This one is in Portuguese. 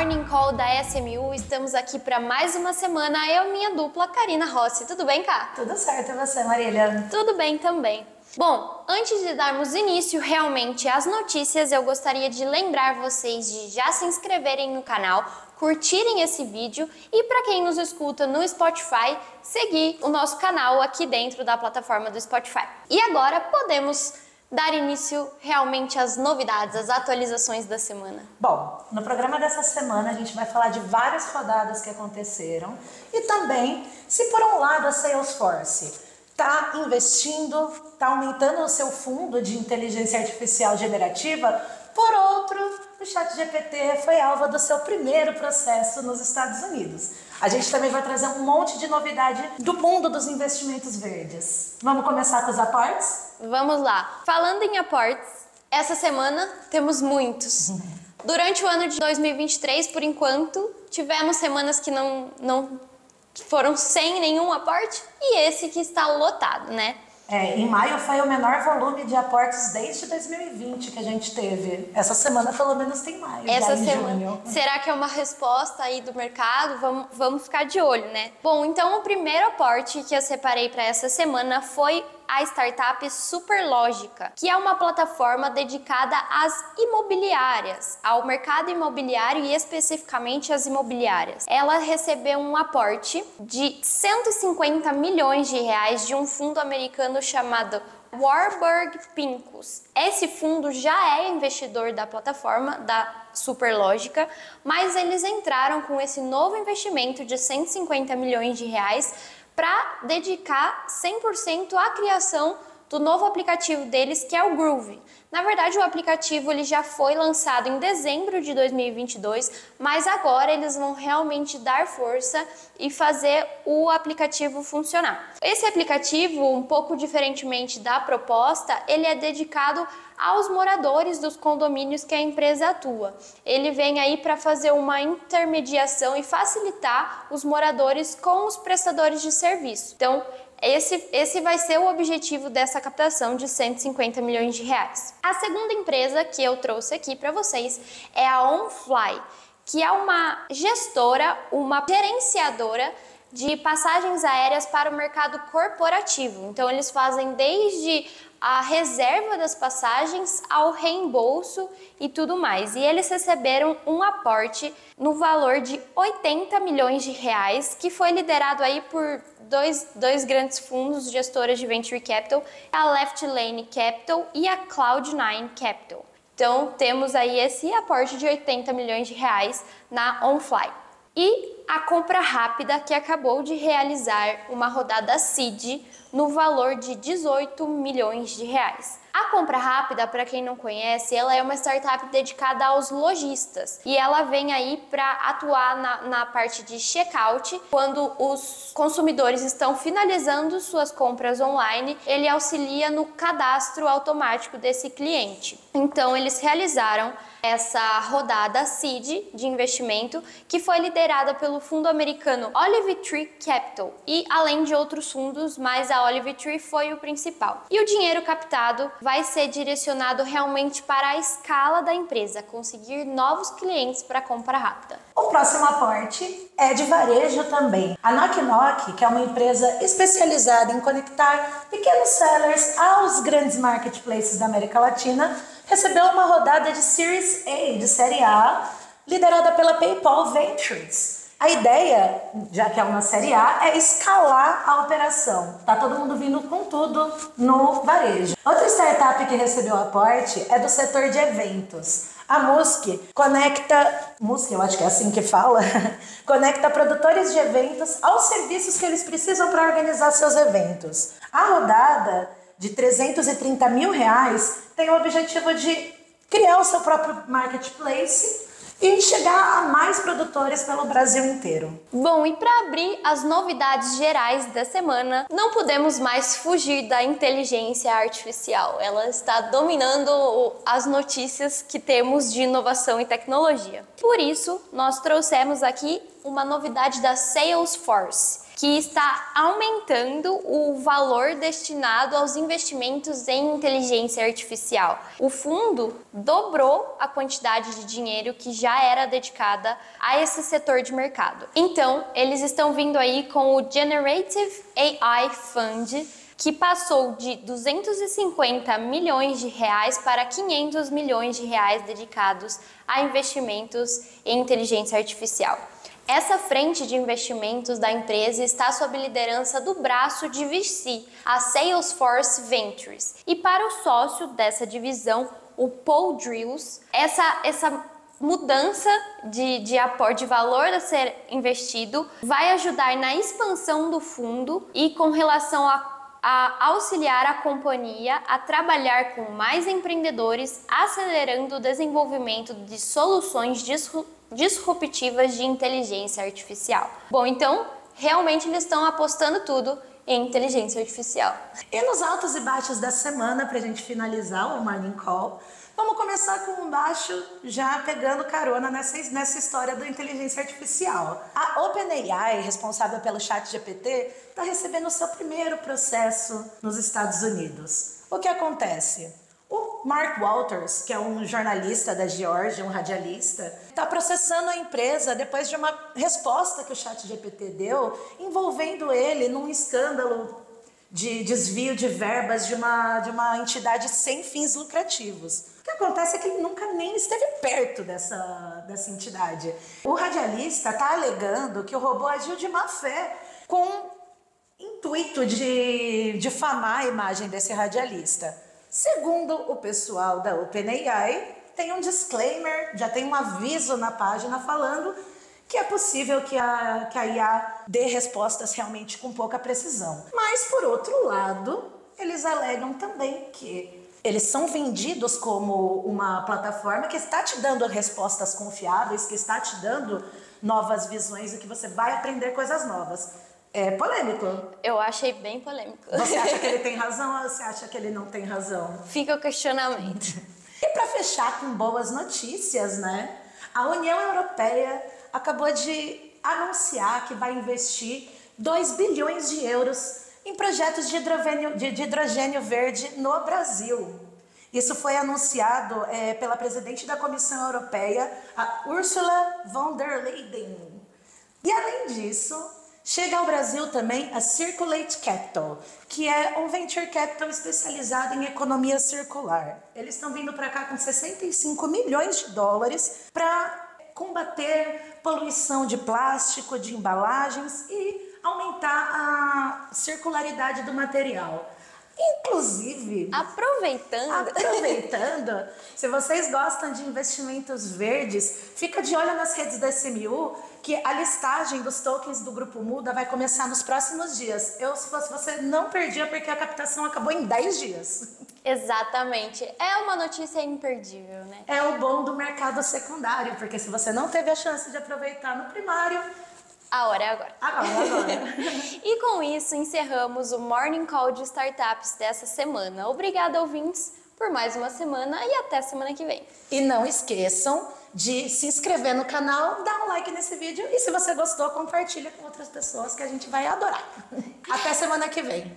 Morning Call da SMU. Estamos aqui para mais uma semana. Eu minha dupla, Karina Rossi. Tudo bem, Cá? Tudo certo, e você, Marília? Tudo bem também. Bom, antes de darmos início realmente às notícias, eu gostaria de lembrar vocês de já se inscreverem no canal, curtirem esse vídeo e para quem nos escuta no Spotify, seguir o nosso canal aqui dentro da plataforma do Spotify. E agora podemos dar início realmente às novidades, às atualizações da semana? Bom, no programa dessa semana a gente vai falar de várias rodadas que aconteceram e também se por um lado a Salesforce está investindo, está aumentando o seu fundo de inteligência artificial generativa, por outro, o ChatGPT foi alvo do seu primeiro processo nos Estados Unidos. A gente também vai trazer um monte de novidade do mundo dos investimentos verdes. Vamos começar com os aportes? Vamos lá. Falando em aportes, essa semana temos muitos. Durante o ano de 2023, por enquanto, tivemos semanas que não, não foram sem nenhum aporte e esse que está lotado, né? É, em maio foi o menor volume de aportes desde 2020 que a gente teve. Essa semana, pelo menos, tem maio. Essa semana. Junho. Será que é uma resposta aí do mercado? Vamos, vamos ficar de olho, né? Bom, então o primeiro aporte que eu separei para essa semana foi a startup Superlógica, que é uma plataforma dedicada às imobiliárias, ao mercado imobiliário e especificamente às imobiliárias. Ela recebeu um aporte de 150 milhões de reais de um fundo americano chamado Warburg Pincus. Esse fundo já é investidor da plataforma da Superlógica, mas eles entraram com esse novo investimento de 150 milhões de reais para dedicar 100% à criação do novo aplicativo deles, que é o Groove. Na verdade, o aplicativo ele já foi lançado em dezembro de 2022, mas agora eles vão realmente dar força e fazer o aplicativo funcionar. Esse aplicativo, um pouco diferentemente da proposta, ele é dedicado aos moradores dos condomínios que a empresa atua. Ele vem aí para fazer uma intermediação e facilitar os moradores com os prestadores de serviço. Então, esse, esse vai ser o objetivo dessa captação de 150 milhões de reais. A segunda empresa que eu trouxe aqui para vocês é a OnFly, que é uma gestora, uma gerenciadora de passagens aéreas para o mercado corporativo. Então, eles fazem desde a reserva das passagens ao reembolso e tudo mais. E eles receberam um aporte no valor de 80 milhões de reais, que foi liderado aí por dois, dois grandes fundos gestoras de venture capital, a Left Lane Capital e a Cloud9 Capital. Então, temos aí esse aporte de 80 milhões de reais na OnFly. E a compra rápida que acabou de realizar uma rodada seed no valor de 18 milhões de reais. A compra rápida, para quem não conhece, ela é uma startup dedicada aos lojistas e ela vem aí para atuar na, na parte de checkout. Quando os consumidores estão finalizando suas compras online, ele auxilia no cadastro automático desse cliente. Então, eles realizaram essa rodada seed de investimento que foi liderada pelo fundo americano Olive Tree Capital e além de outros fundos, mas a Olive Tree foi o principal. E o dinheiro captado vai ser direcionado realmente para a escala da empresa, conseguir novos clientes para compra rápida. O próximo aporte é de varejo também. A Knock Knock, que é uma empresa especializada em conectar pequenos sellers aos grandes marketplaces da América Latina, recebeu uma rodada de Series A, de série A, liderada pela PayPal Ventures. A ideia, já que é uma série A, é escalar a operação. Tá todo mundo vindo com tudo no varejo. Outra startup que recebeu aporte é do setor de eventos. A Musk conecta, Musk, eu acho que é assim que fala, conecta produtores de eventos aos serviços que eles precisam para organizar seus eventos. A rodada de 330 mil reais tem o objetivo de criar o seu próprio marketplace e chegar a mais produtores pelo Brasil inteiro. Bom, e para abrir as novidades gerais da semana, não podemos mais fugir da inteligência artificial. Ela está dominando as notícias que temos de inovação e tecnologia. Por isso, nós trouxemos aqui uma novidade da Salesforce que está aumentando o valor destinado aos investimentos em inteligência artificial. O fundo dobrou a quantidade de dinheiro que já era dedicada a esse setor de mercado. Então, eles estão vindo aí com o Generative AI Fund que passou de 250 milhões de reais para 500 milhões de reais dedicados a investimentos em inteligência artificial. Essa frente de investimentos da empresa está sob liderança do braço de VC, a Salesforce Ventures. E para o sócio dessa divisão, o Paul Drills, essa, essa mudança de, de aporte de valor a ser investido vai ajudar na expansão do fundo e com relação a a auxiliar a companhia a trabalhar com mais empreendedores, acelerando o desenvolvimento de soluções disruptivas de inteligência artificial. Bom, então, realmente eles estão apostando tudo em inteligência artificial. E nos altos e baixos da semana, para a gente finalizar o Morning Call, Vamos começar com um baixo, já pegando carona nessa, nessa história da inteligência artificial. A OpenAI, responsável pelo chat GPT, está recebendo o seu primeiro processo nos Estados Unidos. O que acontece? O Mark Walters, que é um jornalista da Georgia, um radialista, está processando a empresa depois de uma resposta que o chat GPT deu, envolvendo ele num escândalo de desvio de verbas de uma, de uma entidade sem fins lucrativos. Que acontece é que ele nunca nem esteve perto dessa, dessa entidade. O radialista está alegando que o robô agiu de má fé com intuito de difamar a imagem desse radialista. Segundo o pessoal da OpenAI, tem um disclaimer, já tem um aviso na página falando que é possível que a, que a IA dê respostas realmente com pouca precisão. Mas, por outro lado, eles alegam também que eles são vendidos como uma plataforma que está te dando respostas confiáveis, que está te dando novas visões e que você vai aprender coisas novas. É polêmico. Eu achei bem polêmico. Você acha que ele tem razão ou você acha que ele não tem razão? Fica o questionamento. E para fechar com boas notícias, né? A União Europeia acabou de anunciar que vai investir 2 bilhões de euros em projetos de hidrogênio, de, de hidrogênio verde no Brasil. Isso foi anunciado é, pela presidente da Comissão Europeia, a Ursula von der Leyen. E além disso, chega ao Brasil também a Circulate Capital, que é um venture capital especializado em economia circular. Eles estão vindo para cá com 65 milhões de dólares para combater poluição de plástico, de embalagens e aumentar a circularidade do material. Inclusive, aproveitando, aproveitando, se vocês gostam de investimentos verdes, fica de olho nas redes da SMU, que a listagem dos tokens do grupo Muda vai começar nos próximos dias. Eu, se fosse você, não perdia porque a captação acabou em 10 dias. Exatamente. É uma notícia imperdível, né? É o bom do mercado secundário, porque se você não teve a chance de aproveitar no primário, a hora é agora. Agora, agora. e com isso encerramos o Morning Call de Startups dessa semana. Obrigada, ouvintes, por mais uma semana e até semana que vem. E não esqueçam de se inscrever no canal, dar um like nesse vídeo e se você gostou, compartilha com outras pessoas que a gente vai adorar. Até semana que vem.